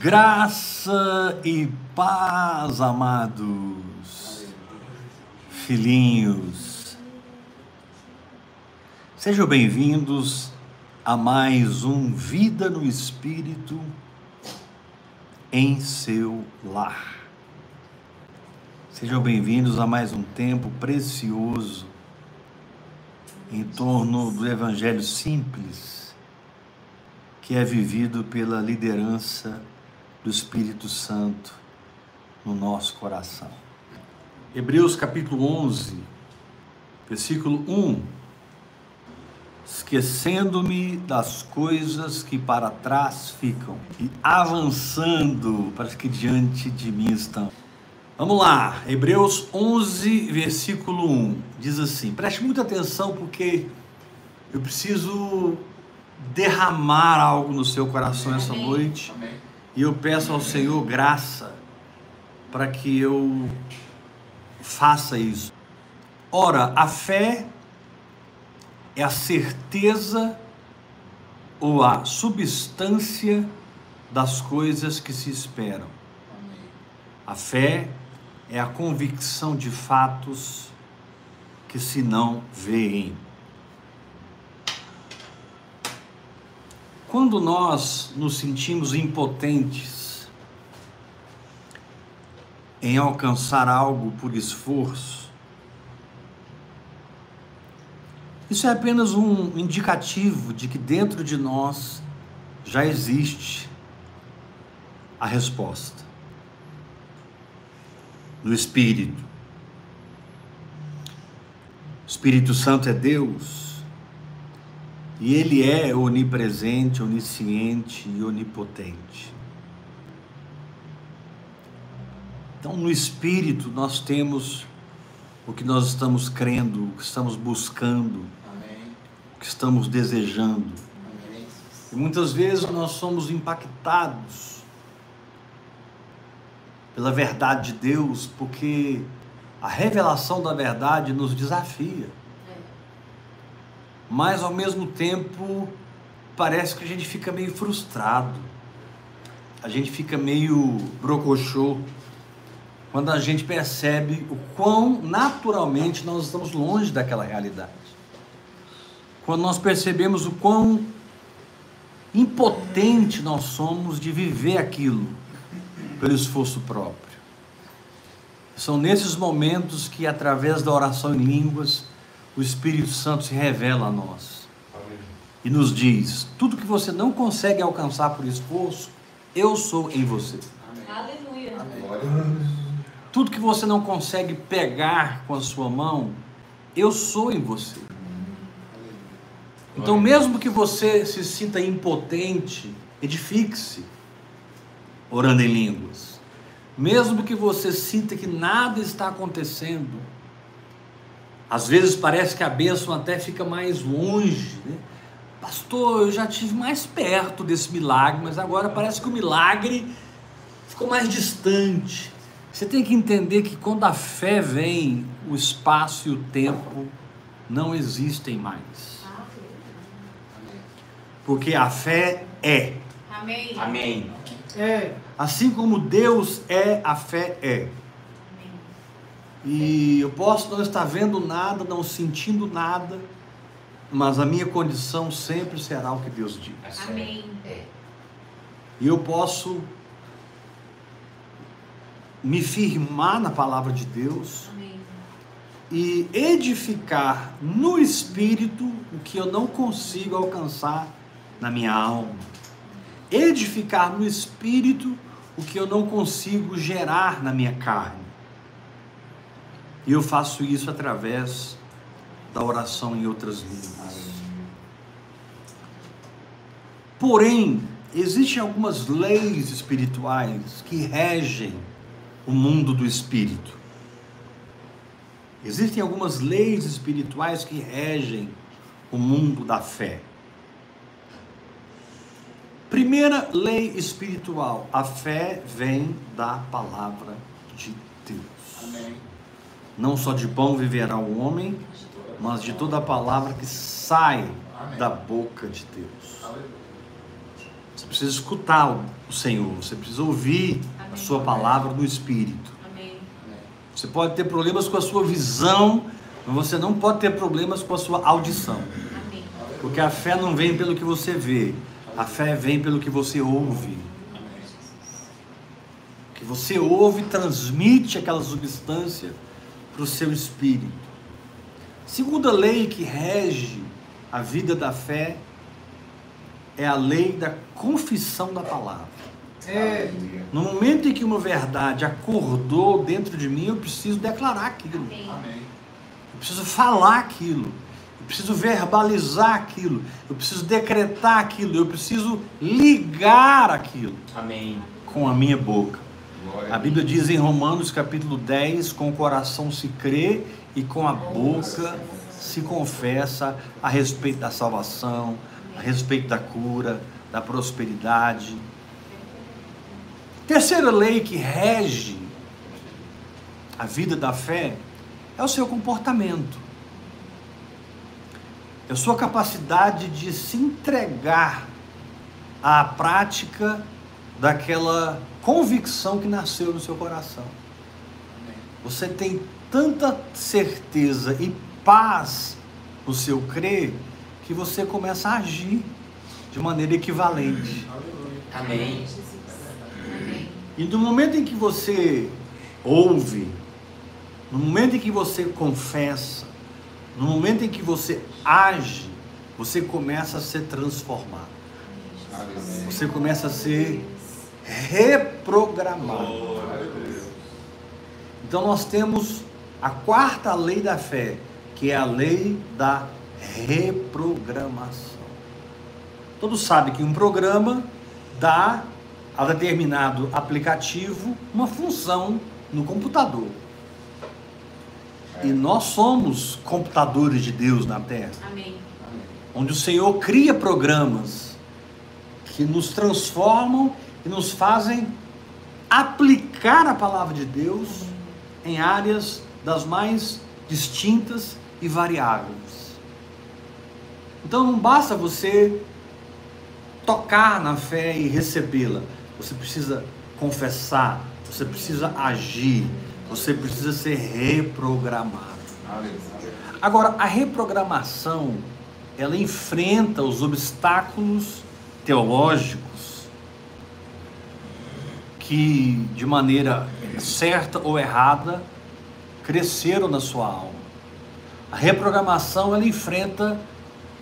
Graça e paz, amados filhinhos. Sejam bem-vindos a mais um Vida no Espírito em seu lar. Sejam bem-vindos a mais um tempo precioso em torno do Evangelho simples que é vivido pela liderança do Espírito Santo no nosso coração. Hebreus capítulo 11, versículo 1. Esquecendo-me das coisas que para trás ficam e avançando para as que diante de mim estão. Vamos lá, Hebreus 11, versículo 1. Diz assim: preste muita atenção porque eu preciso derramar algo no seu coração essa noite. Amém e eu peço ao Senhor graça para que eu faça isso. Ora, a fé é a certeza ou a substância das coisas que se esperam. A fé é a convicção de fatos que se não veem. Quando nós nos sentimos impotentes em alcançar algo por esforço, isso é apenas um indicativo de que dentro de nós já existe a resposta no Espírito. O Espírito Santo é Deus e Ele é onipresente, onisciente e onipotente. Então, no Espírito, nós temos o que nós estamos crendo, o que estamos buscando, Amém. o que estamos desejando. Amém. E muitas vezes nós somos impactados pela verdade de Deus, porque a revelação da verdade nos desafia mas ao mesmo tempo parece que a gente fica meio frustrado, a gente fica meio brocochô quando a gente percebe o quão naturalmente nós estamos longe daquela realidade. Quando nós percebemos o quão impotente nós somos de viver aquilo pelo esforço próprio. São nesses momentos que, através da oração em línguas, o Espírito Santo se revela a nós Amém. e nos diz: tudo que você não consegue alcançar por esforço, eu sou em você. Amém. Aleluia. Amém. Tudo que você não consegue pegar com a sua mão, eu sou em você. Então, mesmo que você se sinta impotente, edifique-se orando em línguas. Mesmo que você sinta que nada está acontecendo, às vezes parece que a bênção até fica mais longe. Né? Pastor, eu já tive mais perto desse milagre, mas agora parece que o milagre ficou mais distante. Você tem que entender que quando a fé vem, o espaço e o tempo não existem mais. Porque a fé é. Amém. Amém. É. Assim como Deus é, a fé é. E eu posso não estar vendo nada, não sentindo nada, mas a minha condição sempre será o que Deus diz. Amém. E eu posso me firmar na palavra de Deus Amém. e edificar no espírito o que eu não consigo alcançar na minha alma. Edificar no espírito o que eu não consigo gerar na minha carne. E eu faço isso através da oração em outras línguas. Porém, existem algumas leis espirituais que regem o mundo do espírito. Existem algumas leis espirituais que regem o mundo da fé. Primeira lei espiritual: a fé vem da palavra de Deus. Amém. Não só de pão viverá o homem, mas de toda a palavra que sai da boca de Deus. Você precisa escutar o Senhor, você precisa ouvir a sua palavra no Espírito. Você pode ter problemas com a sua visão, mas você não pode ter problemas com a sua audição. Porque a fé não vem pelo que você vê, a fé vem pelo que você ouve. O que você ouve transmite aquela substância para o seu espírito. Segunda lei que rege a vida da fé é a lei da confissão da palavra. É. No momento em que uma verdade acordou dentro de mim, eu preciso declarar aquilo. Amém. Eu preciso falar aquilo. Eu preciso verbalizar aquilo. Eu preciso decretar aquilo. Eu preciso ligar aquilo. Amém. Com a minha boca. A Bíblia diz em Romanos capítulo 10: com o coração se crê e com a boca se confessa a respeito da salvação, a respeito da cura, da prosperidade. Terceira lei que rege a vida da fé é o seu comportamento. É a sua capacidade de se entregar à prática daquela convicção que nasceu no seu coração. Você tem tanta certeza e paz no seu crer que você começa a agir de maneira equivalente. Amém. E no momento em que você ouve, no momento em que você confessa, no momento em que você age, você começa a ser transformado. Você começa a ser reprogramado. Então nós temos a quarta lei da fé, que é a lei da reprogramação. Todos sabem que um programa dá a determinado aplicativo uma função no computador. E nós somos computadores de Deus na Terra. Amém. Onde o Senhor cria programas que nos transformam e nos fazem aplicar a palavra de Deus em áreas das mais distintas e variáveis. Então não basta você tocar na fé e recebê-la. Você precisa confessar, você precisa agir, você precisa ser reprogramado. Agora, a reprogramação, ela enfrenta os obstáculos teológicos que, de maneira certa ou errada, cresceram na sua alma. A reprogramação, ela enfrenta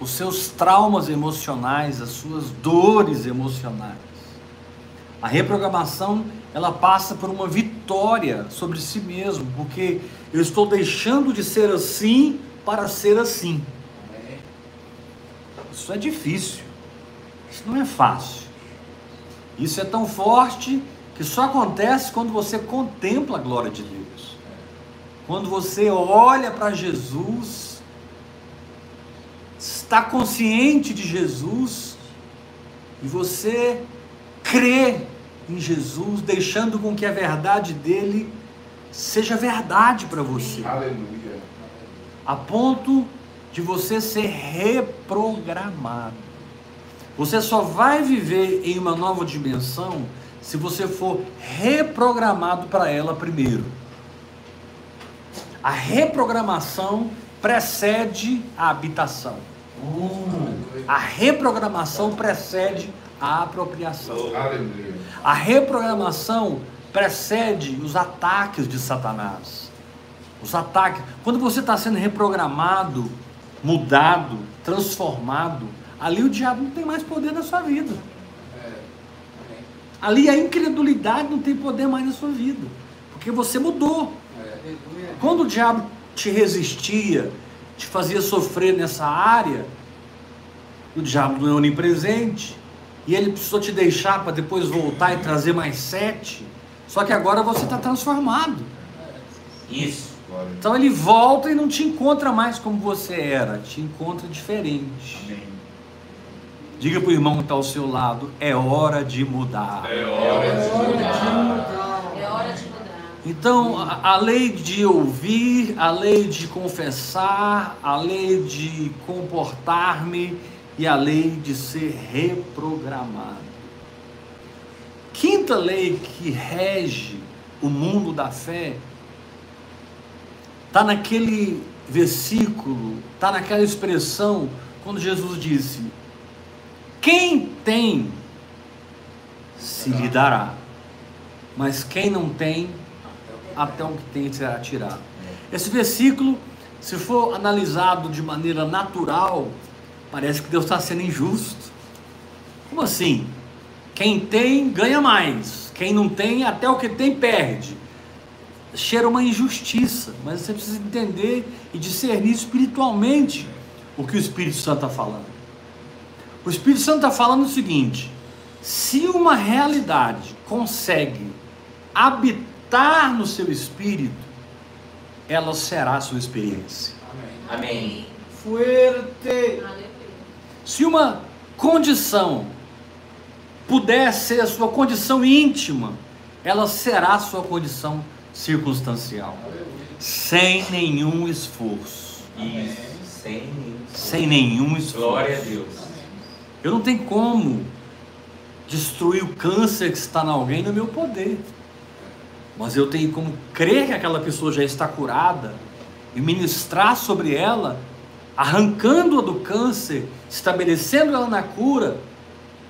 os seus traumas emocionais, as suas dores emocionais. A reprogramação, ela passa por uma vitória sobre si mesmo, porque eu estou deixando de ser assim para ser assim. Isso é difícil. Isso não é fácil. Isso é tão forte que só acontece quando você contempla a glória de Deus. Quando você olha para Jesus está consciente de Jesus e você crê em Jesus, deixando com que a verdade dele seja verdade para você. Aleluia. A ponto de você ser reprogramado. Você só vai viver em uma nova dimensão se você for reprogramado para ela primeiro. A reprogramação precede a habitação. A reprogramação precede a apropriação. A reprogramação precede os ataques de Satanás. Os ataques. Quando você está sendo reprogramado, mudado, transformado, ali o diabo não tem mais poder na sua vida. Ali a incredulidade não tem poder mais na sua vida. Porque você mudou. Quando o diabo te resistia, te fazia sofrer nessa área, o diabo não é onipresente, e ele precisou te deixar para depois voltar e trazer mais sete, só que agora você está transformado. Isso. Então ele volta e não te encontra mais como você era, te encontra diferente. Amém. Diga para o irmão que está ao seu lado: é hora de mudar. É hora de mudar. Então, a, a, lei de ouvir, a lei de confessar, a lei de comportar-me e a lei de ser reprogramado. quinta lei que rege o mundo da fé está naquele versículo, está naquela expressão, quando Jesus disse: Quem tem, se lhe dará, mas quem não tem, até o que tem será tirado. Esse versículo, se for analisado de maneira natural, parece que Deus está sendo injusto. Como assim? Quem tem, ganha mais. Quem não tem, até o que tem, perde. Cheira uma injustiça, mas você precisa entender e discernir espiritualmente o que o Espírito Santo está falando. O Espírito Santo está falando o seguinte: se uma realidade consegue habitar no seu espírito, ela será a sua experiência. Amém. Amém. Fuerte. Se uma condição puder ser a sua condição íntima, ela será a sua condição circunstancial. Sem nenhum esforço. Isso. Sem nenhum esforço. Sem nenhum esforço. Glória a Deus. Eu não tenho como destruir o câncer que está em alguém no meu poder. Mas eu tenho como crer que aquela pessoa já está curada e ministrar sobre ela, arrancando-a do câncer, estabelecendo ela na cura,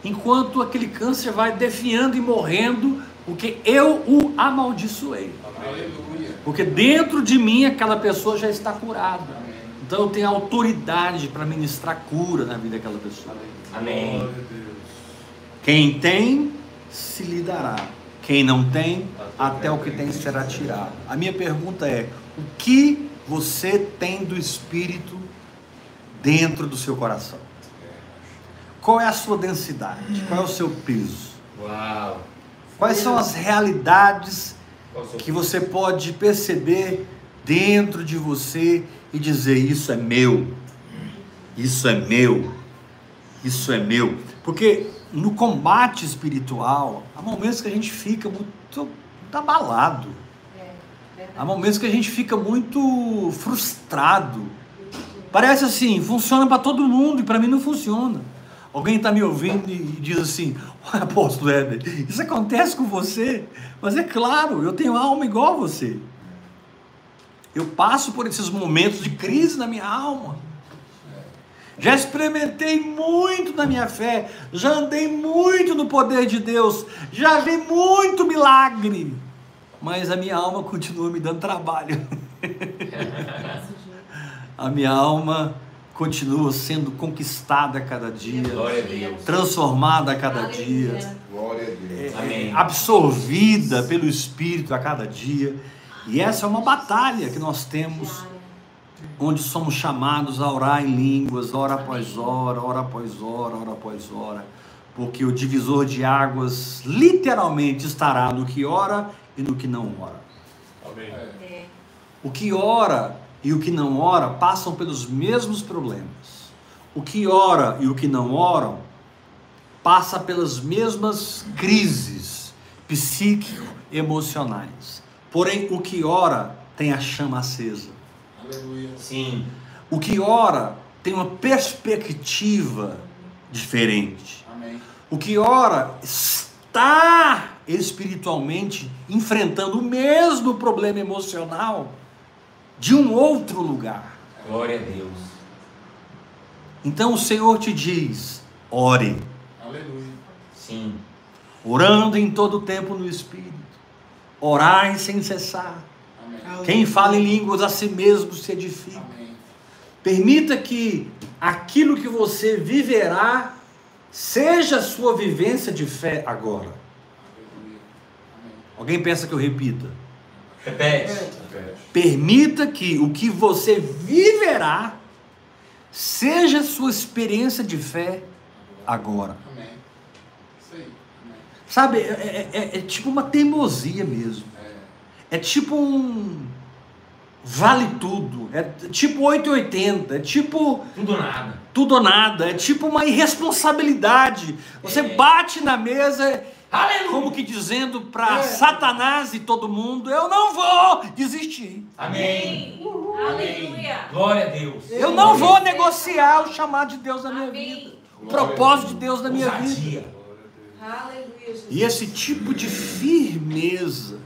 enquanto aquele câncer vai defiando e morrendo, porque eu o amaldiçoei. Porque dentro de mim aquela pessoa já está curada. Então eu tenho autoridade para ministrar cura na vida daquela pessoa. Amém. Quem tem, se lhe dará. Quem não tem, até o que tem será tirado. A minha pergunta é: o que você tem do Espírito dentro do seu coração? Qual é a sua densidade? Qual é o seu peso? Uau. Quais são as realidades que você pode perceber dentro de você e dizer: Isso é meu, isso é meu, isso é meu? Porque no combate espiritual, há momentos que a gente fica muito, abalado, há momentos que a gente fica muito frustrado. Parece assim, funciona para todo mundo e para mim não funciona. Alguém está me ouvindo e diz assim: Apóstolo Éder, isso acontece com você? Mas é claro, eu tenho alma igual a você. Eu passo por esses momentos de crise na minha alma. Já experimentei muito na minha fé, já andei muito no poder de Deus, já vi muito milagre, mas a minha alma continua me dando trabalho. a minha alma continua sendo conquistada a cada dia, a transformada a cada Aleluia. dia, Glória a Deus. é, Amém. absorvida pelo Espírito a cada dia. E essa é uma batalha que nós temos, onde somos chamados a orar em línguas, hora após hora, hora após hora, hora após hora, porque o divisor de águas literalmente estará no que ora e no que não ora. É. O que ora e o que não ora passam pelos mesmos problemas. O que ora e o que não oram passa pelas mesmas crises psíquico-emocionais. Porém, o que ora tem a chama acesa. Aleluia. Sim. O que ora tem uma perspectiva diferente. Amém. O que ora está espiritualmente enfrentando o mesmo problema emocional de um outro lugar. Glória a Deus. Então o Senhor te diz: ore, Aleluia. Sim. orando em todo tempo no Espírito, orai sem cessar. Quem fala em línguas a si mesmo se edifica. Amém. Permita que aquilo que você viverá seja a sua vivência de fé agora. Alguém pensa que eu repita? Repete. Permita que o que você viverá seja a sua experiência de fé agora. Sabe, é, é- é tipo uma teimosia mesmo. É. Tipo um vale tudo. É tipo 880. É tipo Tudo ou nada. tudo ou nada. É tipo uma irresponsabilidade. Você É. bate na mesa. Aleluia. Como que dizendo para É. Satanás e todo mundo: Eu não vou desistir. Amém. Aleluia. Glória a Deus. Eu não vou negociar o chamado de Deus na minha Amém. vida. O propósito de Deus na minha vida. Aleluia, Jesus. E esse tipo de firmeza,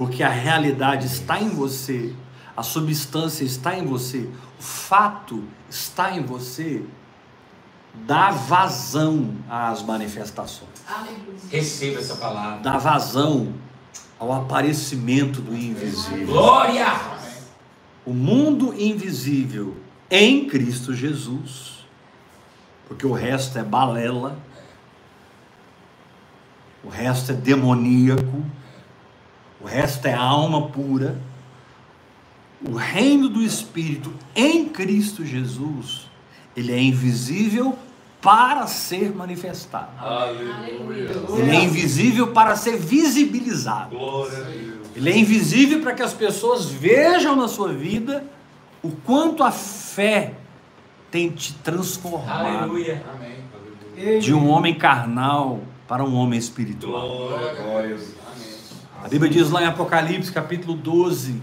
porque a realidade está em você, a substância está em você, o fato está em você, dá vazão às manifestações. Receba essa palavra. dá vazão ao aparecimento do invisível. Glória! O mundo invisível em Cristo Jesus, porque o resto é balela, o resto é demoníaco, o resto é alma pura. O reino do Espírito em Cristo Jesus, ele é invisível para ser manifestado. Aleluia. Ele é invisível para ser visibilizado. Glória a Deus. Ele é invisível para que as pessoas vejam na sua vida o quanto a fé tem te transformado Aleluia. Amém. de um homem carnal para um homem espiritual. Glória, glória. Amém. A Bíblia diz lá em Apocalipse, capítulo 12: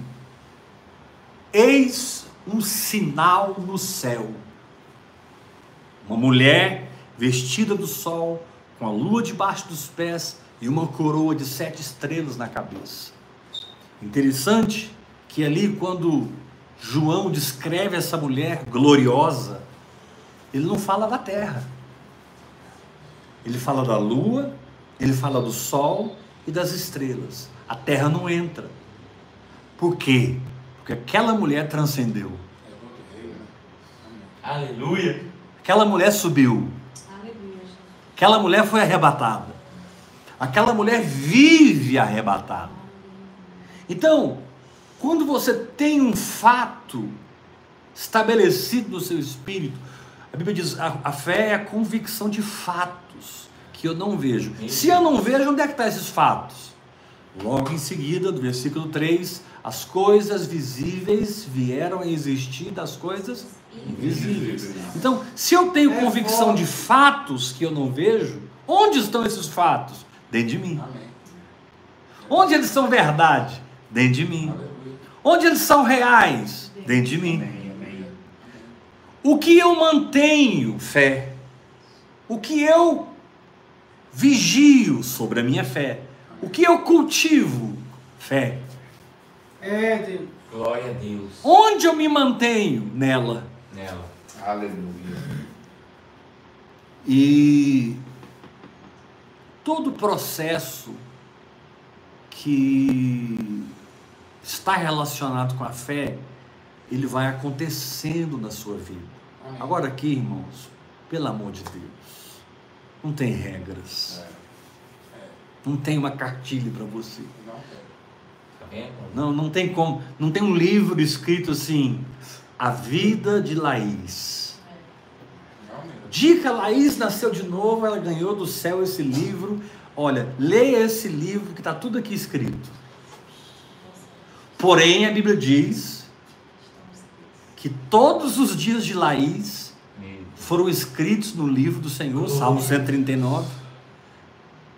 Eis um sinal no céu. Uma mulher vestida do sol, com a lua debaixo dos pés e uma coroa de sete estrelas na cabeça. Interessante que ali, quando João descreve essa mulher gloriosa, ele não fala da terra. Ele fala da lua, ele fala do sol e das estrelas. A terra não entra. Por quê? Porque aquela mulher transcendeu. Aleluia. Aquela mulher subiu. Aleluia. Aquela mulher foi arrebatada. Aquela mulher vive arrebatada. Então, quando você tem um fato estabelecido no seu espírito, a Bíblia diz: a, a fé é a convicção de fatos que eu não vejo. Se eu não vejo, onde é que estão esses fatos? Logo em seguida, do versículo 3, as coisas visíveis vieram a existir das coisas invisíveis. Então, se eu tenho É convicção de fatos que eu não vejo, onde estão esses fatos? Dentro de mim. Amém. Onde eles são verdade? Dentro de mim. Aleluia. Onde eles são reais? Dentro de mim. O que eu mantenho? Fé. O que eu vigio sobre a minha fé? O que eu cultivo? Fé. É, Deus. Glória a Deus. Onde eu me mantenho? Nela. Nela. Aleluia. E todo processo que está relacionado com a fé, ele vai acontecendo na sua vida. Agora aqui, irmãos, pelo amor de Deus, não tem regras. Não tem uma cartilha para você. Não? Não, tem como, não tem um livro escrito assim, A Vida de Laís. Dica Laís nasceu de novo, ela ganhou do céu esse livro. Olha, leia esse livro que está tudo aqui escrito. Porém, a Bíblia diz que todos os dias de Laís foram escritos no livro do Senhor, Salmo 139,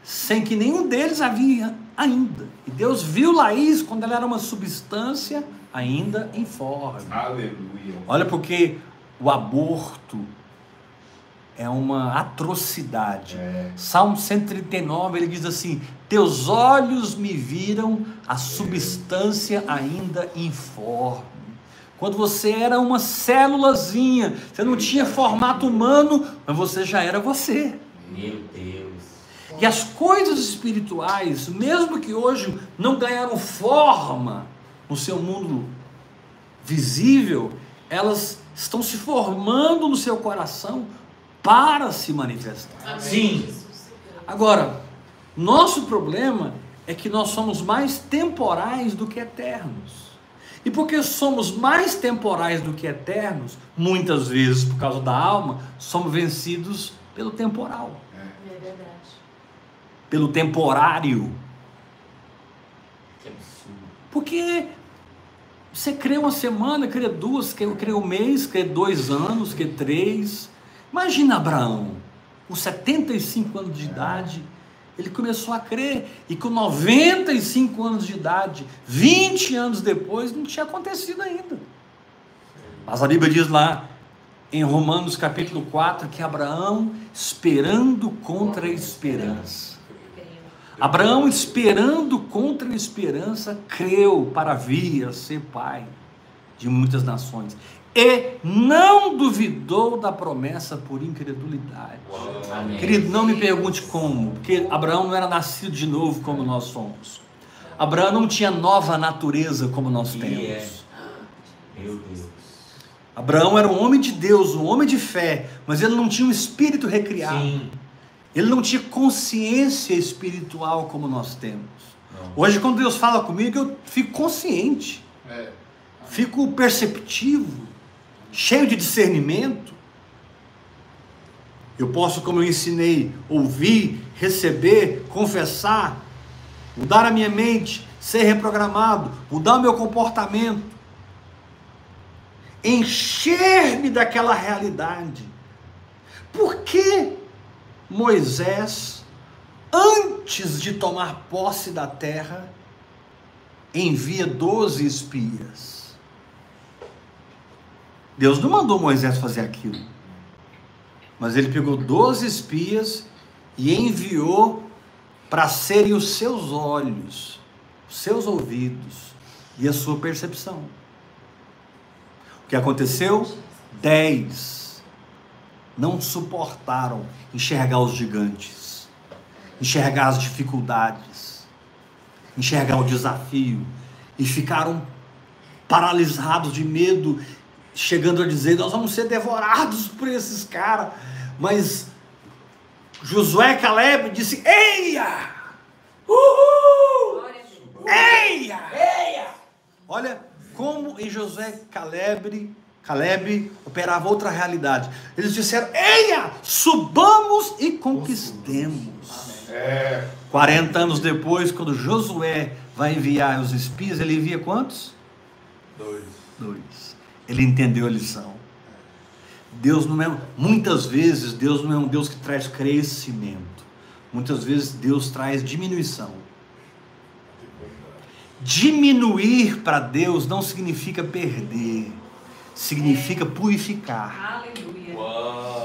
sem que nenhum deles havia ainda. E Deus viu Laís quando ela era uma substância ainda informe. Aleluia. Olha, porque o aborto é uma atrocidade. É. Salmo 139, ele diz assim: Teus olhos me viram a substância ainda informe. Quando você era uma célulazinha, você não tinha formato humano, mas você já era você. Meu Deus. E as coisas espirituais, mesmo que hoje não ganharam forma no seu mundo visível, elas estão se formando no seu coração para se manifestar. Sim. Agora, nosso problema é que nós somos mais temporais do que eternos. E porque somos mais temporais do que eternos, muitas vezes por causa da alma, somos vencidos pelo temporal É verdade. pelo temporário. Que absurdo. Porque você crê uma semana, crê duas, crê, crê um mês, crê dois anos, crê três. Imagina Abraão, com 75 anos de idade, ele começou a crer, e com 95 anos de idade, 20 anos depois, não tinha acontecido ainda. Mas a Bíblia diz lá em Romanos capítulo 4 que Abraão, esperando contra a esperança, Abraão, esperando contra a esperança, creu para vir a ser pai de muitas nações e não duvidou da promessa por incredulidade. Amém. Querido, não me pergunte como, porque Abraão não era nascido de novo como nós somos. Abraão não tinha nova natureza como nós temos. é. Meu Deus. Abraão era um homem de Deus, um homem de fé, mas ele não tinha um espírito recriado. Sim. Ele não tinha consciência espiritual como nós temos. Não. Hoje, quando Deus fala comigo, eu fico consciente, É. fico perceptivo, cheio de discernimento. Eu posso, como eu ensinei, ouvir, receber, confessar, mudar a minha mente, ser reprogramado, mudar o meu comportamento, encher-me daquela realidade. Por que Moisés, antes de tomar posse da terra, envia 12 espias? Deus não mandou Moisés fazer aquilo. Mas ele pegou 12 espias e enviou para serem os seus olhos, os seus ouvidos e a sua percepção. O que aconteceu? Dez não suportaram enxergar os gigantes, enxergar as dificuldades, enxergar o desafio e ficaram paralisados de medo, chegando a dizer: Nós vamos ser devorados por esses caras. Mas Josué Caleb disse: Eia! Uhul! Eia! Eia! Olha como em Josué Caleb, Caleb operava outra realidade. Eles disseram: Eia! Subamos e conquistemos. É. 40 anos depois, quando Josué vai enviar os espias, ele envia quantos? Dois. Dois. Ele entendeu a lição. Deus não é. Muitas vezes, Deus não é um Deus que traz crescimento. Muitas vezes, Deus traz diminuição. Diminuir para Deus não significa perder, significa purificar. Aleluia.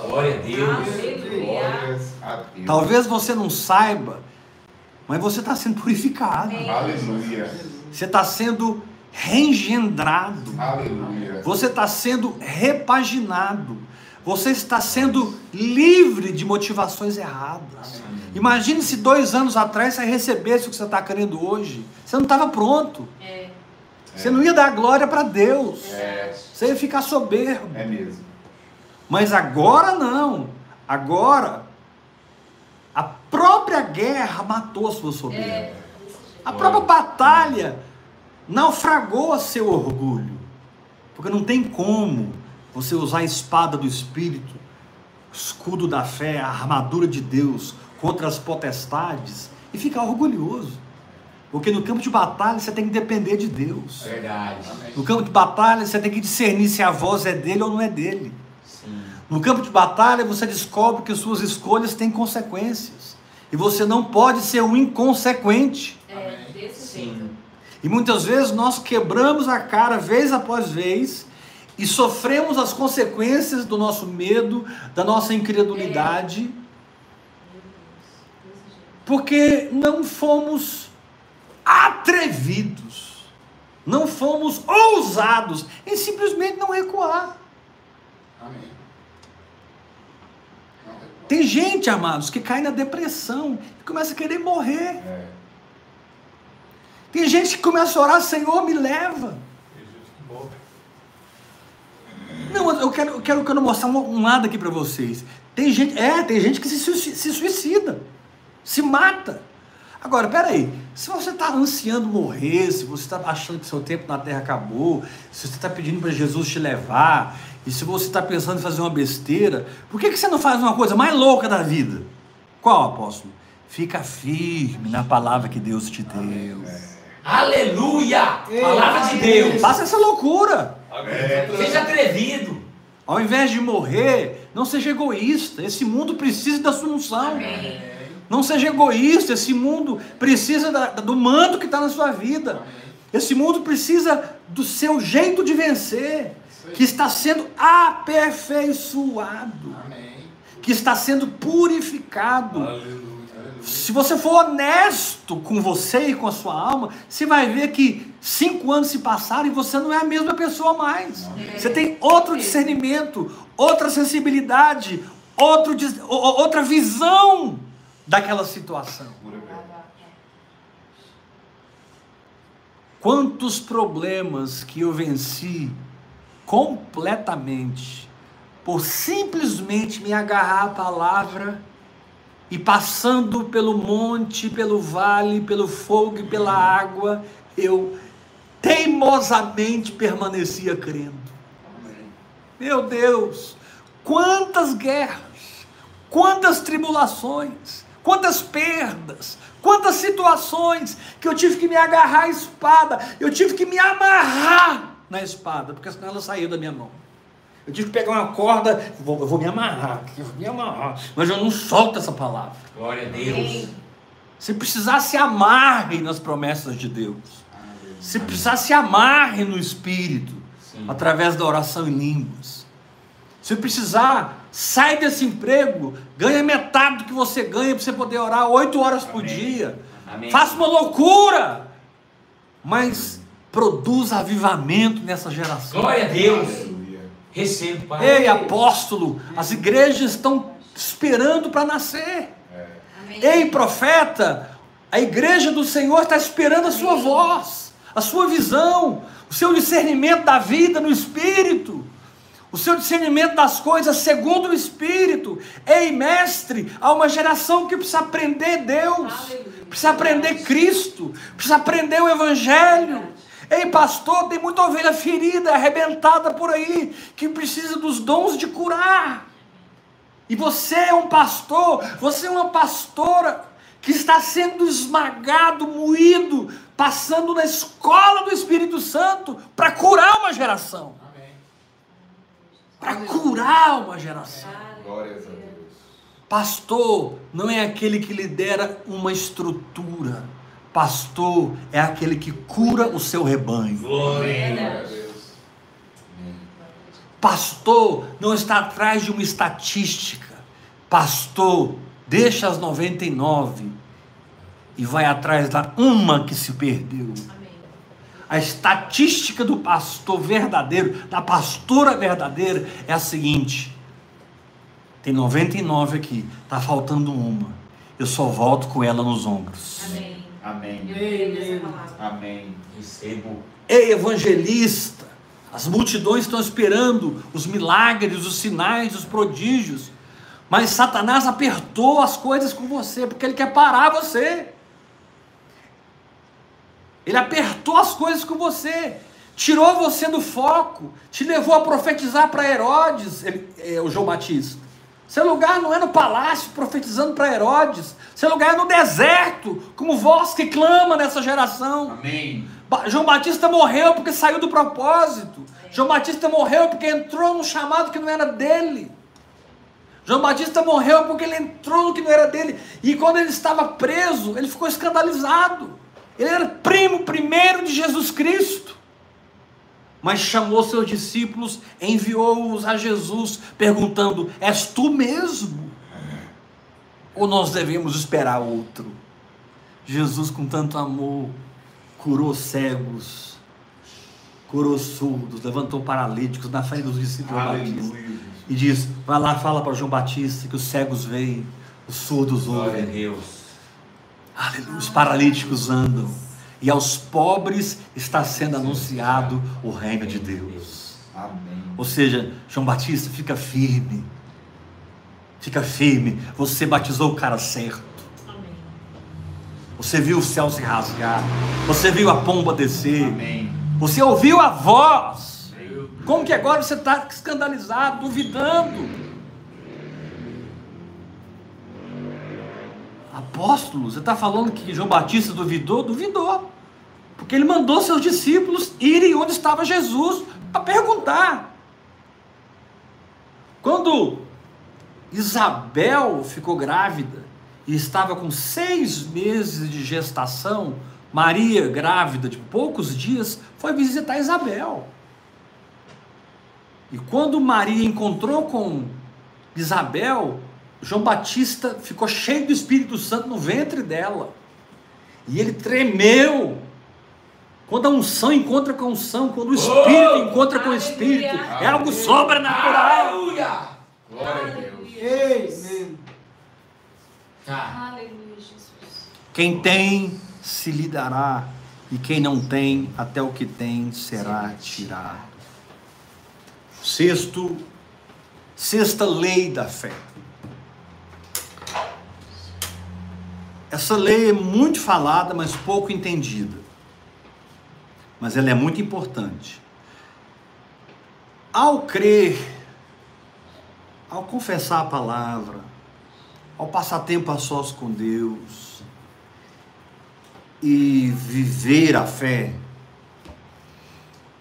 Glória a Deus. A. Talvez você não saiba, mas você está sendo purificado. Aleluia. Você está sendo reengendrado. Aleluia. Você está sendo repaginado. Você está sendo livre de motivações erradas. Imagine se dois anos atrás você recebesse o que você está querendo hoje. Você não estava pronto. É. Você não ia dar glória para Deus. É, Você ia ficar soberbo. é mesmo. Mas agora não. Agora, a própria guerra matou a sua soberba. É. A própria batalha naufragou seu orgulho. Porque não tem como você usar a espada do Espírito, o escudo da fé, a armadura de Deus contra as potestades e ficar orgulhoso. Porque no campo de batalha você tem que depender de Deus. Verdade. No campo de batalha você tem que discernir se a voz é dele ou não é dele. Sim. No campo de batalha você descobre que suas escolhas têm consequências. E você não pode ser um inconsequente. É. Desse jeito. Sim. E muitas vezes nós quebramos a cara vez após vez e sofremos as consequências do nosso medo, da nossa incredulidade, porque não fomos atrevidos, não fomos ousados em simplesmente não recuar. Amém. Tem gente, amados, que cai na depressão e começa a querer morrer. É. Tem gente que começa a orar, Senhor, me leva. Não, eu quero, eu quero, eu quero mostrar um, um lado aqui para vocês. Tem gente, é, tem gente que se, se suicida, se mata. Agora, peraí, se você está ansiando morrer, se você está achando que seu tempo na terra acabou, se você está pedindo para Jesus te levar, e se você está pensando em fazer uma besteira, por que, que você não faz uma coisa mais louca da vida? Qual, apóstolo? Fica firme na palavra que Deus te deu. Aleluia! Palavra de Deus. Faça essa loucura. É. Seja atrevido. Ao invés de morrer, não seja egoísta. Esse mundo precisa da sua unção. Amém. Não seja egoísta. Esse mundo precisa da- do mando que está na sua vida. Esse mundo precisa do seu jeito de vencer. que está sendo aperfeiçoado, Amém. que está sendo purificado. Aleluia. Se você for honesto com você e com a sua alma, você vai ver que cinco anos se passaram e você não é a mesma pessoa mais. Você tem outro discernimento, outra sensibilidade, outro, outra visão daquela situação. Quantos problemas que eu venci completamente por simplesmente me agarrar à palavra e passando pelo monte, pelo vale, pelo fogo e pela água, eu teimosamente permanecia crendo. Meu Deus, quantas guerras, quantas tribulações, quantas perdas, quantas situações que eu tive que me agarrar à espada, eu tive que me amarrar na espada, porque senão ela saiu da minha mão. Eu tive que pegar uma corda, vou, eu vou me amarrar, eu vou me amarrar, mas eu não solto essa palavra. Glória a Deus. Se precisar, se amarre nas promessas de Deus. Se precisar, se amarre no Espírito, Sim. através da oração em línguas. Se precisar, sai desse emprego, ganha metade do que você ganha para você poder orar oito horas por Amém. dia. Amém. Faça uma loucura, mas produza avivamento nessa geração. Glória a Deus. Aleluia. Recebo, Pai. Ei, apóstolo, as igrejas estão esperando para nascer. É. Ei, profeta, a igreja do Senhor está esperando a sua voz, a sua visão, o seu discernimento da vida no espírito, o seu discernimento das coisas segundo o espírito. Ei, mestre, há uma geração que precisa aprender Deus, Aleluia. precisa aprender Cristo, precisa aprender o evangelho. Ei, pastor, tem muita ovelha ferida, arrebentada por aí, que precisa dos dons de curar. E você é um pastor, você é uma pastora que está sendo esmagado, moído, passando na escola do Espírito Santo para curar uma geração. Para curar uma geração. Glórias a Deus. Pastor não é aquele que lidera uma estrutura. Pastor é aquele que cura o seu rebanho. Glória. A Deus. Pastor não está atrás de uma estatística. Pastor deixa as 99 e vai atrás da uma que se perdeu. A estatística do pastor verdadeiro, da pastora verdadeira, é a seguinte: tem 99 aqui, está faltando uma. Eu só volto com ela nos ombros. Amém. Amém. Amém. Recebo. Ei, evangelista, as multidões estão esperando os milagres, os sinais, os prodígios, mas Satanás apertou as coisas com você, porque ele quer parar você. Ele apertou as coisas com você, tirou você do foco, te levou a profetizar para Herodes, ele- é, o João Batista. Seu lugar não é no palácio profetizando para Herodes, seu lugar é no deserto, como voz que clama nessa geração. Amém. João Batista morreu porque saiu do propósito. João Batista morreu porque entrou num chamado que não era dele. João Batista morreu porque ele entrou no que não era dele. E quando ele estava preso, ele ficou escandalizado. Ele era primo primeiro de Jesus Cristo. Mas chamou seus discípulos, enviou-os a Jesus, perguntando: És tu mesmo? Ou nós devemos esperar outro? Jesus, com tanto amor, curou cegos, curou surdos, levantou paralíticos na frente dos discípulos Batista. Aleluia. E diz: vai lá, fala para João Batista que os cegos veem, os surdos ouvem, Deus. aleluia, os paralíticos andam, e aos pobres está sendo anunciado o reino de Deus. Amém. Ou seja, João Batista, fica firme, fica firme. Você batizou o cara certo. Amém. Você viu o céu se rasgar, você viu a pomba descer, Amém. você ouviu a voz. Como que agora você está escandalizado, duvidando? Apóstolo, você está falando que João Batista duvidou? Duvidou. Porque ele mandou seus discípulos irem onde estava Jesus para perguntar. Quando Isabel ficou grávida e estava com seis meses de gestação, Maria, grávida de poucos dias, foi visitar Isabel. E quando Maria encontrou com Isabel, João Batista ficou cheio do Espírito Santo no ventre dela. E ele tremeu. Quando a unção encontra com a unção, quando o Espírito encontra com o Espírito, é algo sobrenatural. Aleluia! Glória a Deus. Aleluia. Ah, Aleluia, Jesus. Quem tem, se lhe dará, e quem não tem, até o que tem será tirado. Sexto, sexta lei da fé. Essa lei é muito falada, mas pouco entendida. Mas ela é muito importante. Ao crer, ao confessar a palavra, ao passar tempo a sós com Deus e viver a fé,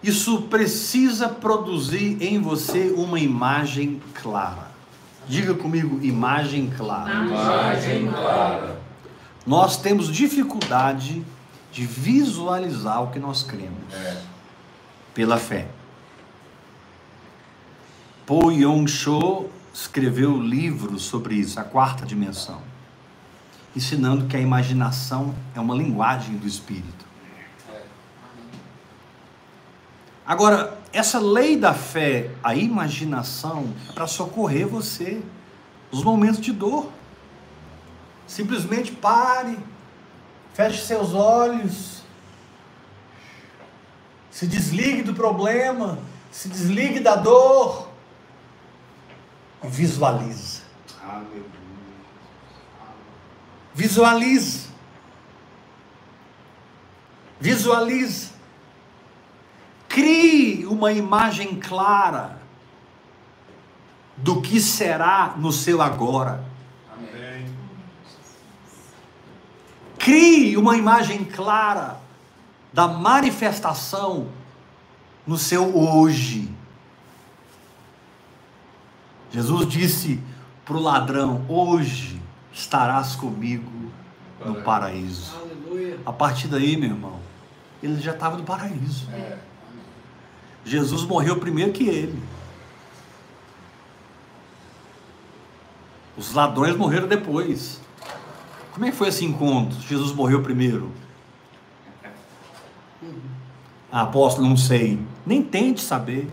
isso precisa produzir em você uma imagem clara. Diga comigo, imagem clara. imagem clara. Nós temos dificuldade de visualizar o que nós cremos É. pela fé. Paul Yong-cho escreveu livros sobre isso, a quarta dimensão, ensinando que a imaginação é uma linguagem do espírito. Agora, essa lei da fé, a imaginação, é para socorrer você nos momentos de dor. Simplesmente pare, feche seus olhos, se desligue do problema, se desligue da dor e visualize. Visualize. Visualize. Crie uma imagem clara do que será no seu agora. Amém. Crie uma imagem clara da manifestação no seu hoje. Jesus disse para o ladrão: Hoje estarás comigo no paraíso. Aleluia. A partir daí, meu irmão, ele já estava no paraíso. É. Jesus morreu primeiro que ele. Os ladrões morreram depois. Como é que foi esse encontro? Jesus morreu primeiro. Ah, apóstolo, não sei. Nem tente saber.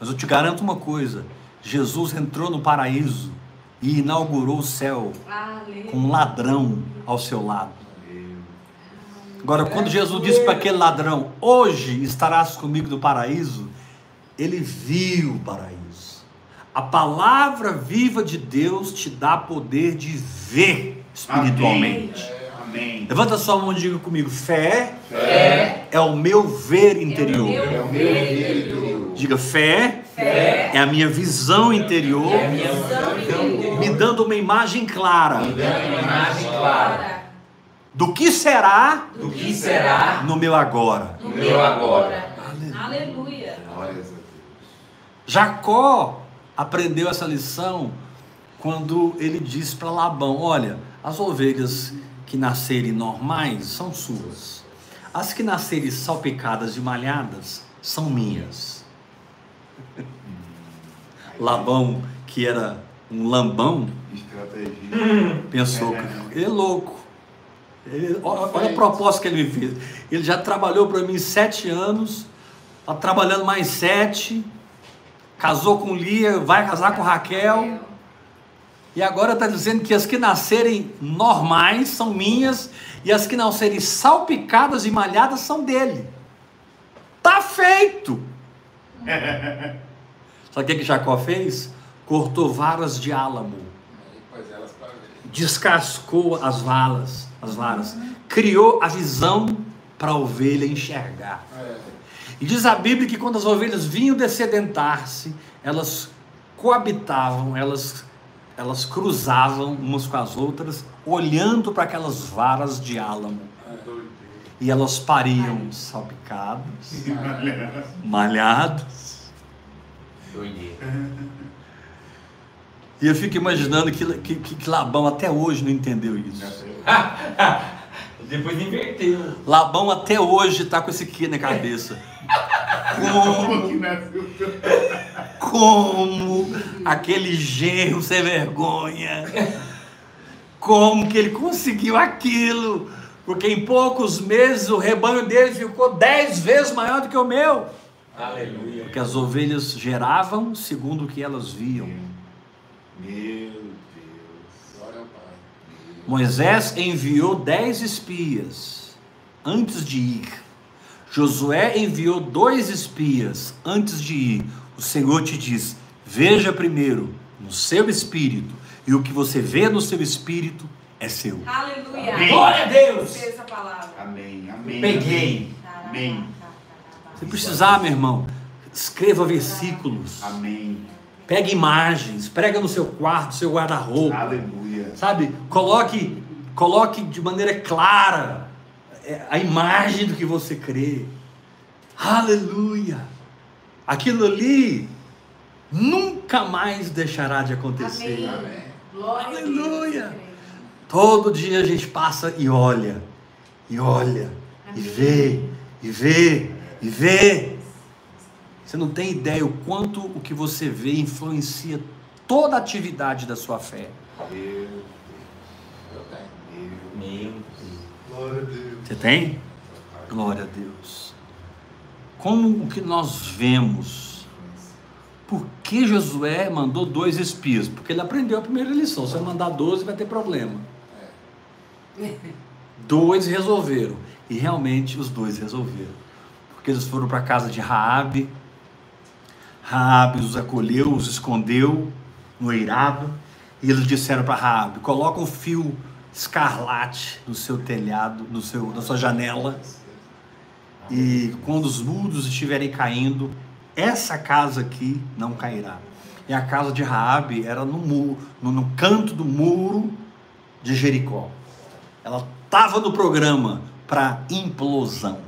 Mas eu te garanto uma coisa: Jesus entrou no paraíso e inaugurou o céu com um ladrão ao seu lado. Agora, quando Jesus disse para aquele ladrão: Hoje estarás comigo no paraíso, ele viu o paraíso. A palavra viva de Deus te dá poder de ver espiritualmente. É, Amém. Levanta sua mão e diga comigo: fé, Fé é o meu ver interior. meu É o meu ver interior. Diga fé, é a minha visão interior, é a minha visão interior. me dando uma imagem clara Dando uma imagem clara do que será do que será no meu agora. No meu agora. Aleluia. Jacó aprendeu essa lição quando ele disse para Labão: Olha, as ovelhas que nascerem normais são suas, as que nascerem salpicadas e malhadas são minhas. Labão, que era um lambão, Estratégia. pensou que ele é louco. Ele- olha, olha a proposta que ele me fez. Ele já trabalhou para mim sete anos, está trabalhando mais sete, casou com Lia, vai casar com Raquel, e agora está dizendo que as que nascerem normais são minhas e as que nascerem salpicadas e malhadas são dele. Tá feito! Sabe o que, que Jacó fez? Cortou varas de álamo descascou as valas, as varas, criou a visão para a ovelha enxergar. E diz a Bíblia que quando as ovelhas vinham descedentar-se, elas coabitavam, elas, elas cruzavam umas com as outras, olhando para aquelas varas de álamo. E elas pariam salpicados, malhados. Doideira. E eu fico imaginando que, que, que, que Labão até hoje não entendeu isso. Depois inverteu. Labão até hoje está com esse aqui na cabeça. Como, como aquele genro sem vergonha, como que ele conseguiu aquilo, porque em poucos meses o rebanho dele ficou dez vezes maior do que o meu. Aleluia. Porque as ovelhas geravam segundo o que elas viam. Meu Deus. Glória ao Pai. Moisés enviou dez espias antes de ir. Josué enviou dois espias antes de ir. O Senhor te diz: veja primeiro no seu espírito, e o que você vê no seu espírito é seu. Aleluia. Amém. Glória a Deus. Amém. Amém. Peguei. Amém. Se precisar, meu irmão, escreva versículos, Amém. pegue imagens, prega no seu quarto, no seu guarda-roupa. Aleluia. sabe? Coloque, coloque de maneira clara a imagem do que você crê. Aleluia! Aquilo ali nunca mais deixará de acontecer. Amém. Amém. Aleluia. Todo dia a gente passa e olha, e olha, e vê, e vê, e vê. Você não tem ideia o quanto o que você vê influencia toda a atividade da sua fé. Meu Deus. Meu Deus. Glória a Deus. Você tem? Glória a Deus. Como o que nós vemos? Por que Josué mandou dois espias? Porque ele aprendeu a primeira lição. Se você mandar 12, vai ter problema. Dois resolveram. E realmente os dois resolveram. Porque eles foram para a casa de Raabe. Raabe os acolheu, os escondeu no eirado. E eles disseram para Raabe: coloca um fio escarlate no seu telhado, no seu, na sua janela. E quando os muros estiverem caindo, essa casa aqui não cairá. E a casa de Raabe era no, muro, no, no canto do muro de Jericó. Ela estava no programa para implosão.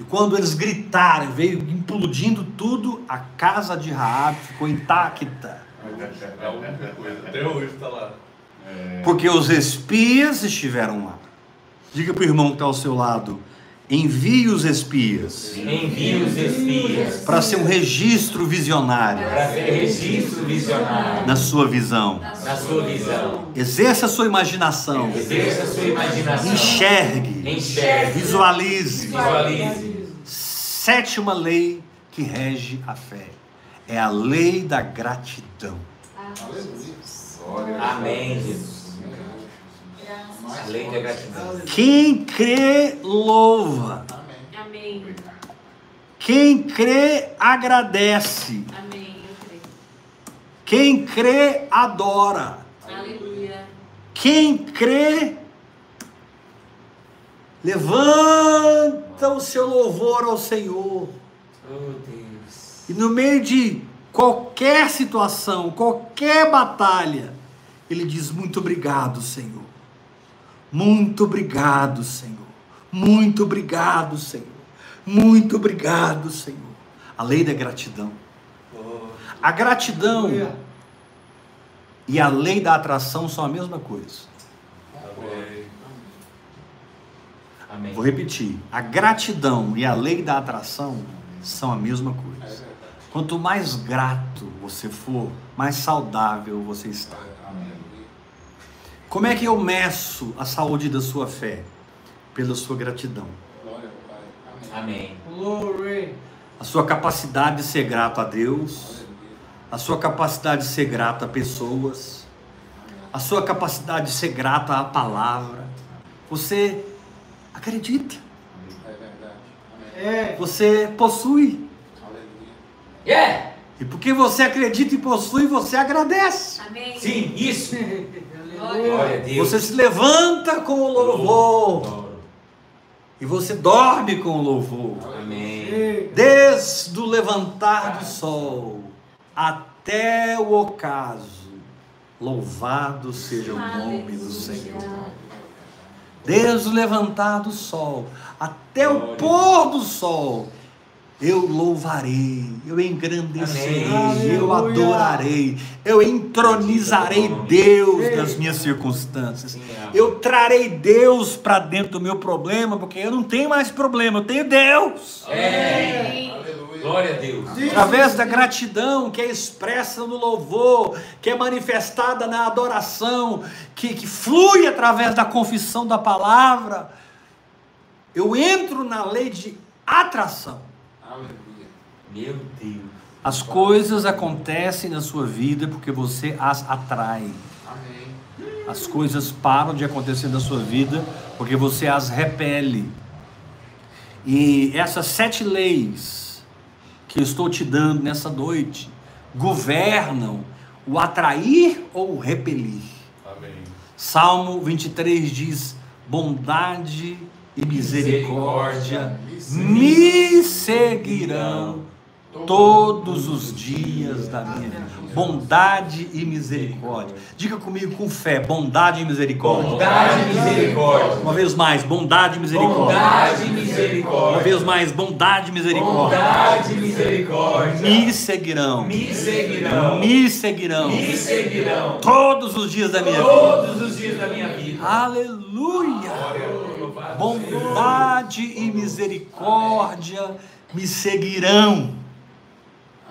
E quando eles gritaram, veio implodindo tudo, a casa de Raabe ficou intacta. É a única coisa. Até hoje está lá. Porque os espias estiveram lá. Diga para o irmão que está ao seu lado: envie os espias Envie os espias para ser um registro visionário para ser registro visionário na sua visão. na sua visão. Exerça a sua imaginação. Exerça a sua imaginação. Enxergue. Enxergue. Visualize. Visualize. Sétima lei que rege a fé é a lei da gratidão. Aleluia. Glória a Amém, Jesus. A lei da gratidão. Quem crê, louva. Amém. Amém. Quem crê, agradece. Amém. Eu creio. Quem crê, adora. Aleluia. Quem crê, levanta o seu louvor ao Senhor. Oh, Deus. E no meio de qualquer situação, qualquer batalha, ele diz: Muito obrigado, Senhor. Muito obrigado, Senhor. Muito obrigado, Senhor. Muito obrigado, Senhor. A lei da gratidão. A gratidão e a lei da atração são a mesma coisa. Amém. Vou repetir. A gratidão e a lei da atração são a mesma coisa. Quanto mais grato você for, mais saudável você está. Como é que eu meço a saúde da sua fé? Pela sua gratidão. Glória ao Pai. Amém. A sua capacidade de ser grato a Deus, a sua capacidade de ser grato a pessoas, a sua capacidade de ser grato à palavra. Você acredita, É verdade. Você possui. Yeah! E porque você acredita e possui, você agradece. Amém. Sim, isso. Glória. Glória a Deus. Você se levanta com o louvor e você dorme com o louvor. Amém. Desde o levantar do sol até o ocaso, louvado seja o nome do Senhor. Desde o levantar do sol até o pôr do sol, eu louvarei, eu engrandecerei, Amém. eu adorarei, eu entronizarei Deus nas minhas circunstâncias. Amém. Eu trarei Deus para dentro do meu problema, porque eu não tenho mais problema, eu tenho Deus. É. Amém. Glória a Deus. Através da gratidão que é expressa no louvor, que é manifestada na adoração, que, que flui através da confissão da palavra, eu entro na lei de atração. Aleluia. Meu Deus. As coisas acontecem na sua vida porque você as atrai. Amém. As coisas param de acontecer na sua vida porque você as repele. E essas sete leis que eu estou te dando nessa noite governam o atrair ou o repelir. Amém. Salmo 23 diz: bondade e misericórdia me seguirão todos os dias da minha vida. Bondade e misericórdia. Diga comigo com fé: bondade e misericórdia. Bondade e misericórdia. Uma vez mais, bondade e misericórdia. Bondade e Uma misericórdia. vez mais, bondade e misericórdia. Bondade e misericórdia. Me seguirão. Me seguirão. Me seguirão. Me seguirão. Todos os dias da minha vida. Todos os dias da minha vida. Aleluia. Bondade e misericórdia me seguirão.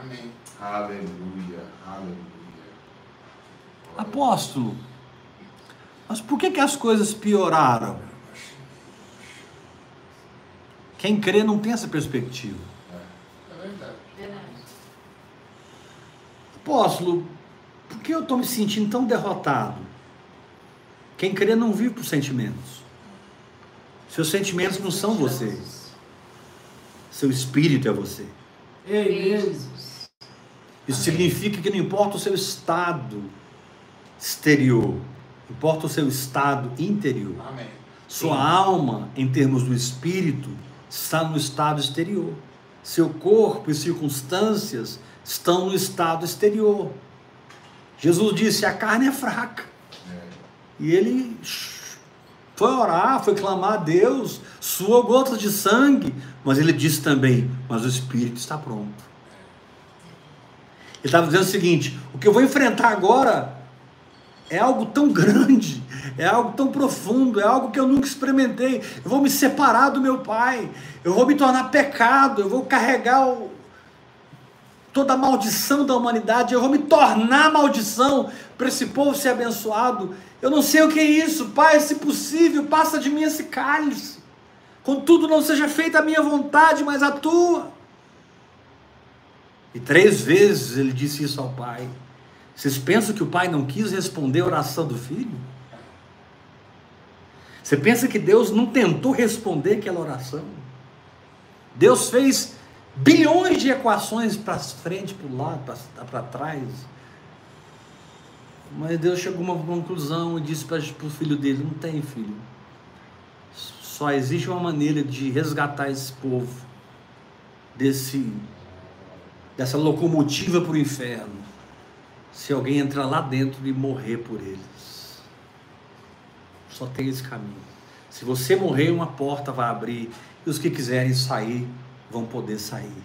Amém. Aleluia. Aleluia. Apóstolo, mas por que, que as coisas pioraram? Quem crê não tem essa perspectiva. É verdade. Verdade. Apóstolo, por que eu estou me sentindo tão derrotado? Quem crê não vive por sentimentos. Seus sentimentos não são você. Seu espírito é você. Ei, Jesus. Isso significa que não importa o seu estado exterior, importa o seu estado interior. Amém. Sua alma, em termos do espírito, está no estado exterior. Seu corpo e circunstâncias estão no estado exterior. Jesus disse: a carne é fraca. E ele foi orar, foi clamar a Deus, suou gotas de sangue, mas ele disse também: mas o espírito está pronto. Ele estava dizendo o seguinte: o que eu vou enfrentar agora é algo tão grande, é algo tão profundo, é algo que eu nunca experimentei. Eu vou me separar do meu pai, eu vou me tornar pecado, eu vou carregar o- toda a maldição da humanidade, eu vou me tornar maldição para esse povo ser abençoado. Eu não sei o que é isso, pai, se possível, passa de mim esse cálice. Contudo, não seja feita a minha vontade, mas a tua. E três vezes ele disse isso ao pai. Vocês pensam que o pai não quis responder a oração do filho? Você pensa que Deus não tentou responder aquela oração? Deus fez bilhões de equações para frente, para o lado, para trás. Mas Deus chegou a uma conclusão e disse para o filho dele: não tem filho. Só existe uma maneira de resgatar esse povo desse dessa locomotiva para o inferno, se alguém entrar lá dentro e morrer por eles. Só tem esse caminho. Se você morrer, uma porta vai abrir e os que quiserem sair vão poder sair.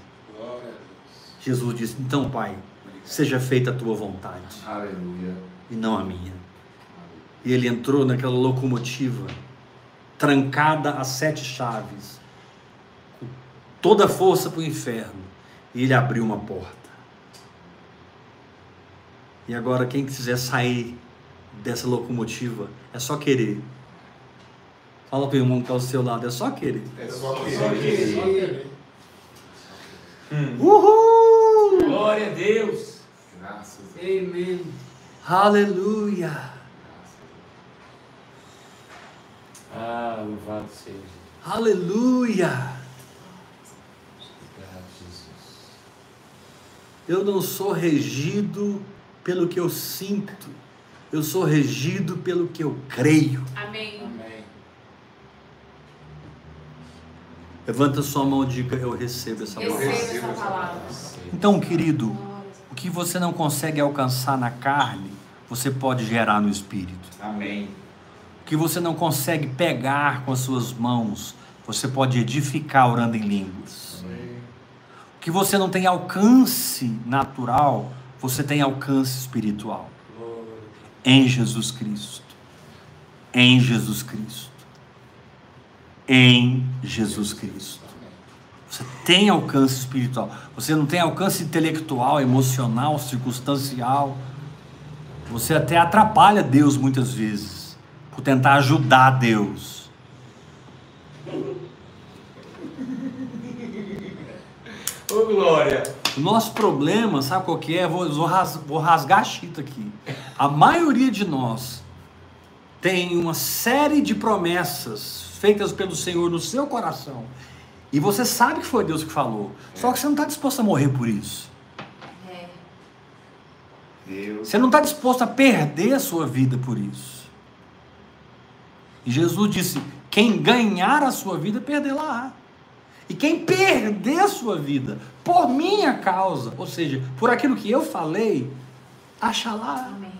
Jesus disse: Então, Pai, seja feita a tua vontade Aleluia. e não a minha. E ele entrou naquela locomotiva, trancada a sete chaves, com toda a força para o inferno, e ele abriu uma porta. E agora, quem quiser sair dessa locomotiva, é só querer. Fala para o irmão que está ao seu lado, é só querer. É só Só querer. querer. Só querer. Uhul! Glória a Deus. Graças a Amém. Aleluia! Ah, louvado seja. Aleluia! Obrigado, Jesus. Eu não sou regido pelo que eu sinto, eu sou regido pelo que eu creio. Amém. Amém. Levanta sua mão e diga: Eu recebo essa palavra. Receba essa palavra. Então, querido, o que você não consegue alcançar na carne, você pode gerar no espírito. Amém. O que você não consegue pegar com as suas mãos, você pode edificar orando em línguas. O que você não tem alcance natural, você tem alcance espiritual. Em Jesus Cristo. Em Jesus Cristo. Em Jesus Cristo. Você tem alcance espiritual. Você não tem alcance intelectual, emocional, circunstancial. Você até atrapalha Deus muitas vezes por tentar ajudar Deus. Ô, Glória. O nosso problema, sabe qual que é? Vou, vou ras- vou rasgar a chita aqui. A maioria de nós tem uma série de promessas feitas pelo Senhor no seu coração. E você sabe que foi Deus que falou. Só que você não está disposto a morrer por isso. É. Deus. Você não está disposto a perder a sua vida por isso. E Jesus disse: quem ganhar a sua vida, perdê-la. E quem perder a sua vida por minha causa, ou seja, por aquilo que eu falei, acha lá. Amém.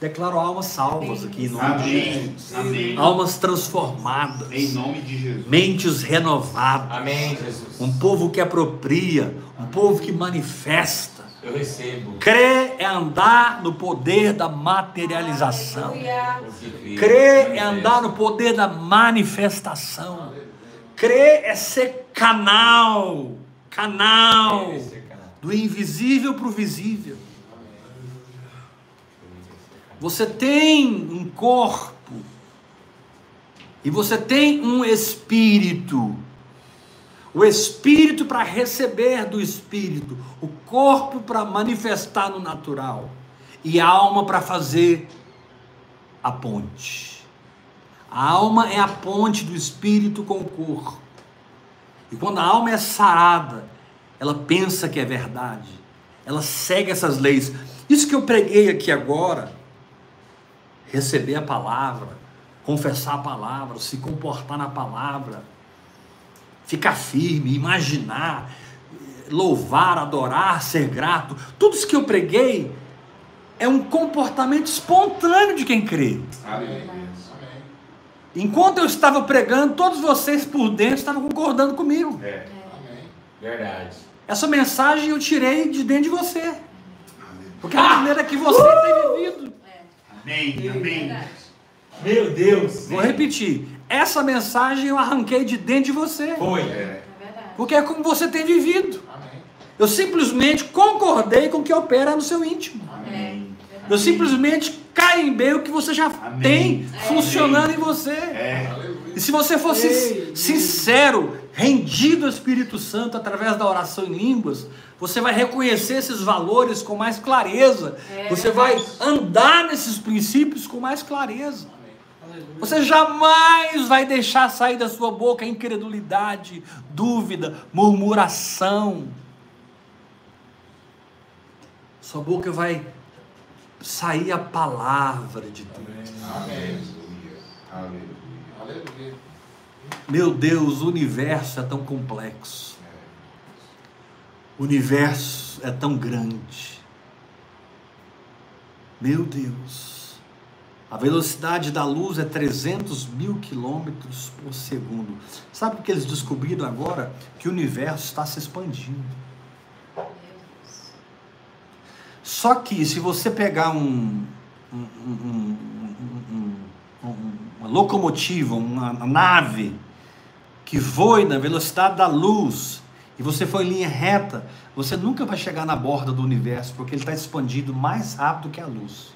Declaro almas salvas aqui, em nome de Amém. Jesus. Amém. Almas transformadas. Em nome de Jesus. Mentes renovadas. Amém, Jesus. Um povo que apropria, um povo que manifesta. Eu recebo. Crer é andar no poder da materialização. Aleluia. Crer é andar no poder da manifestação. Crer é ser canal, canal do invisível para o visível. Você tem um corpo e você tem um espírito. O espírito para receber do espírito, o corpo para manifestar no natural e a alma para fazer a ponte. A alma é a ponte do espírito com o corpo. E quando a alma é sarada, ela pensa que é verdade. Ela segue essas leis. Isso que eu preguei aqui agora, receber a palavra, confessar a palavra, se comportar na palavra, ficar firme, imaginar, louvar, adorar, ser grato, tudo isso que eu preguei é um comportamento espontâneo de quem crê. Amém. Enquanto eu estava pregando, todos vocês por dentro estavam concordando comigo. É. Amém. Verdade. Essa mensagem eu tirei de dentro de você. Porque é a maneira que você tem vivido. Amém. Amém. Verdade. Meu Deus. Vou repetir. Essa mensagem eu arranquei de dentro de você. Foi. É. É verdade. Porque é como você tem vivido. Amém. Eu simplesmente concordei com o que opera no seu íntimo. É. Eu simplesmente carimbei o que você já Amém. tem funcionando em você. É. E se você fosse sincero, rendido ao Espírito Santo através da oração em línguas, você vai reconhecer esses valores com mais clareza. É Você vai andar nesses princípios com mais clareza. Você jamais vai deixar sair da sua boca incredulidade, dúvida, murmuração. Sua boca vai sair a palavra de Deus. Amém. Aleluia. Meu Deus, o universo é tão complexo. O universo é tão grande. Meu Deus. A velocidade da luz é 300 mil quilômetros por segundo. Sabe o que eles descobriram agora? Que o universo está se expandindo. Só que se você pegar um, um- um- um- um- um- uma locomotiva, uma nave que voe na velocidade da luz e você for em linha reta, você nunca vai chegar na borda do universo, porque ele está expandido mais rápido que a luz.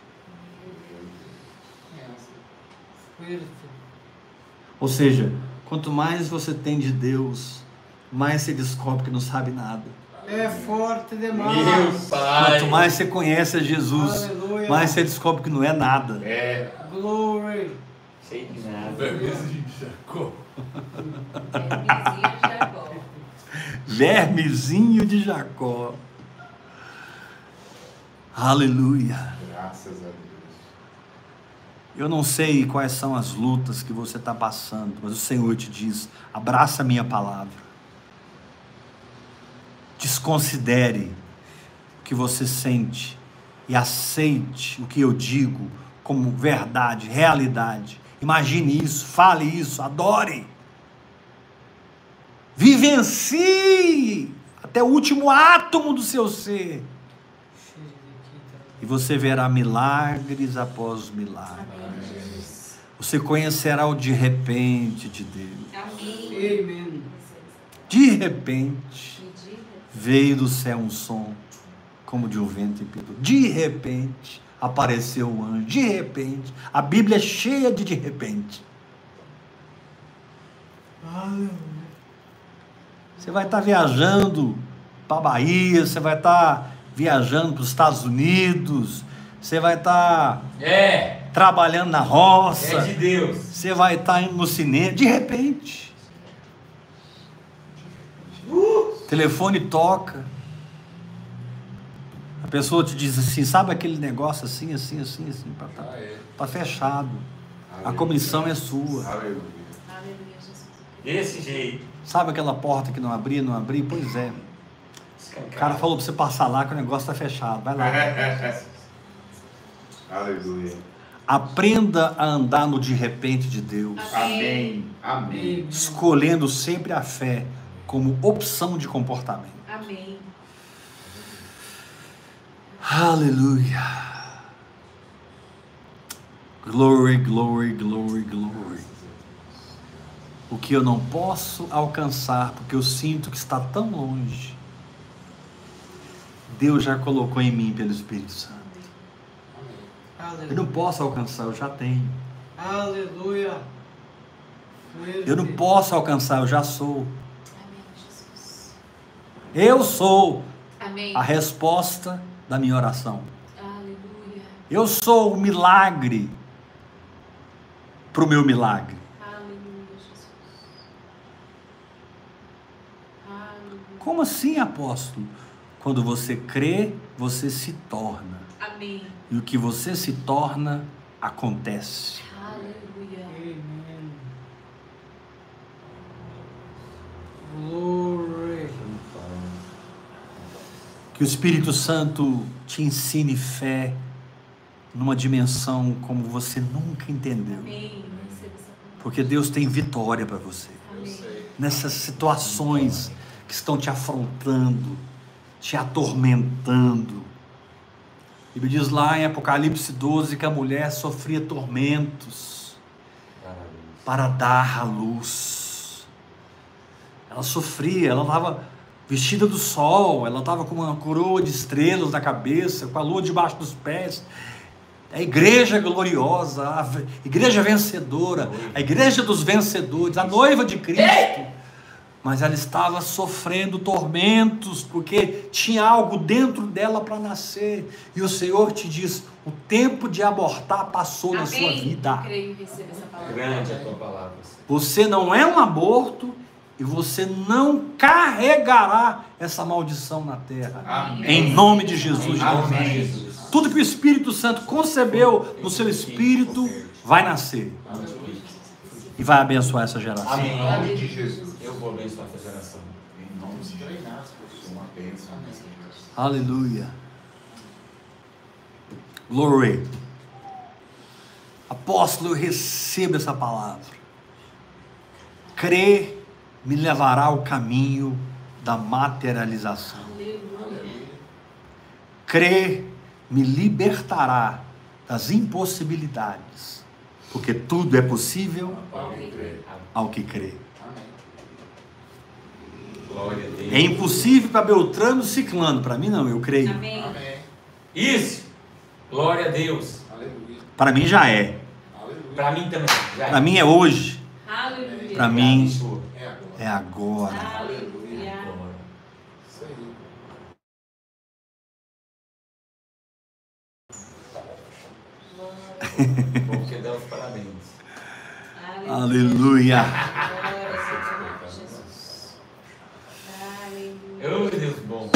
Ou seja, quanto mais você tem de Deus, mais você descobre que não sabe nada. É forte demais. Meu pai. Quanto mais você conhece a Jesus, Aleluia. mais você descobre que não é nada. É. Glory. Sei de nada. É, vizinho de Jacó. Vermezinho de Jacó. Aleluia. Graças a Deus. Eu não sei quais são as lutas que você está passando, mas o Senhor te diz: abraça a minha palavra. Desconsidere o que você sente e aceite o que eu digo como verdade, realidade. Imagine isso, fale isso, adore. Vivencie até o último átomo do seu ser. E você verá milagres após milagres. Você conhecerá o de repente de Deus. De repente. Veio do céu um som, como de um vento impedido. De repente, apareceu um anjo. De repente, a Bíblia é cheia de de repente. Você vai estar viajando para Bahia, você vai estar viajando para os Estados Unidos, você vai estar É, trabalhando na roça, é de Deus. você vai estar indo no cinema, de repente. O telefone toca. A pessoa te diz assim, sabe aquele negócio assim, assim, assim, assim, tá, tá, Ah, é. tá fechado. A comissão é sua. Aleluia. Aleluia, Jesus. Desse jeito. Sabe aquela porta que não abria, não abria? Pois é. O cara falou pra você passar lá que o negócio tá fechado. Vai lá. Aleluia. Aprenda a andar no de repente de Deus, Amém. Amém. escolhendo sempre a fé como opção de comportamento. Amém. Aleluia. Glory, glory, glory, glory. O que eu não posso alcançar porque eu sinto que está tão longe, Deus já colocou em mim pelo Espírito Santo. Eu não posso alcançar, eu já tenho. Aleluia. Eu não posso alcançar, eu já sou. Amém. Eu sou Amém. a resposta da minha oração. Aleluia. Eu sou o milagre para o meu milagre. Aleluia, Jesus. Aleluia. Como assim, apóstolo? Quando você crê, você se torna. Amém. E o que você se torna, acontece. Aleluia. Amen. Glory. Que o Espírito Santo te ensine fé numa dimensão como você nunca entendeu. Porque Deus tem vitória para você. Nessas situações que estão te afrontando, te atormentando. A Bíblia diz lá em Apocalipse 12 que a mulher sofria tormentos para dar à luz. Ela sofria, ela estava vestida do sol, ela estava com uma coroa de estrelas na cabeça, com a lua debaixo dos pés. A igreja gloriosa, a igreja vencedora, a igreja dos vencedores, a noiva de Cristo. Mas ela estava sofrendo tormentos, porque tinha algo dentro dela para nascer. E o Senhor te diz: o tempo de abortar passou na sua Amém. vida. Grande a tua palavra. Você não é um aborto e você não carregará essa maldição na terra. Amém. Em nome de Jesus. Amém. Tudo que o Espírito Santo concebeu no seu espírito vai nascer e vai abençoar essa geração. Amém. Em nome de Jesus. Eu vou abençoar essa geração. Em nome de Jesus. Uma bênção. Aleluia. Glory. Apóstolo, eu recebo essa palavra. Crer me levará ao caminho da materialização. Aleluia. Crer me libertará das impossibilidades, porque tudo é possível ao que crê. É impossível para Beltrano Ciclano, para mim não, eu creio. Amém. Amém. Isso. Glória a Deus. Para mim já é. Para mim também. Já Para mim é hoje, Aleluia. Pra mim-. É agora. é. Aleluia. Glória. Isso aí. Porque dá os parabéns. Aleluia. Aleluia. Deus bom.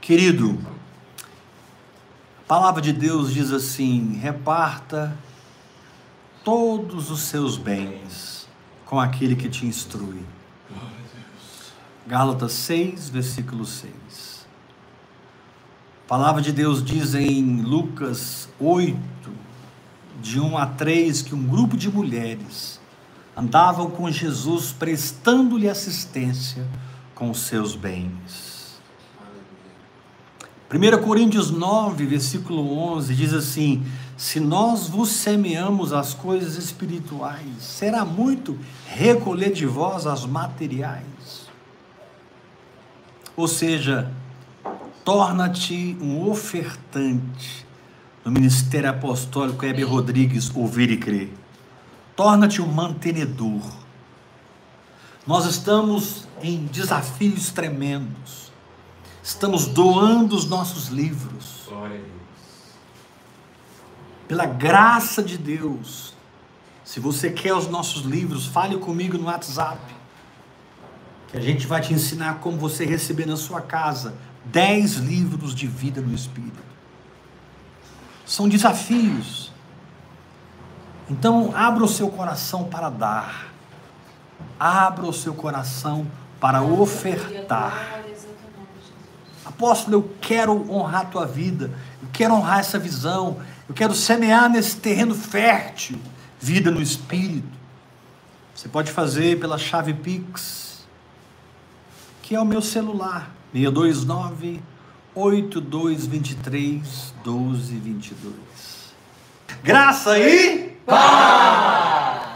Querido, a palavra de Deus diz assim: reparta todos os seus bens com aquele que te instrui. Gálatas 6, versículo 6. A palavra de Deus diz em Lucas 8, de 1 a 3, que um grupo de mulheres andavam com Jesus prestando-lhe assistência com os seus bens. 1 Coríntios 9, versículo 11 diz assim: se nós vos semeamos as coisas espirituais, será muito recolher de vós as materiais. Ou seja, torna-te um ofertante no ministério apostólico Heber Rodrigues, ouvir e crer. Torna-te um mantenedor. Nós estamos em desafios tremendos. Estamos doando os nossos livros. Glória a Deus. Pela graça de Deus. Se você quer os nossos livros, fale comigo no WhatsApp. Que a gente vai te ensinar como você receber na sua casa 10 livros de vida no Espírito. São desafios. Então, abra o seu coração para dar. Abra o seu coração para ofertar. Apóstolo, eu quero honrar a tua vida. Eu quero honrar essa visão. Eu quero semear nesse terreno fértil vida no Espírito. Você pode fazer pela chave Pix, que é o meu celular, 629 8223 1222. Graça e paz!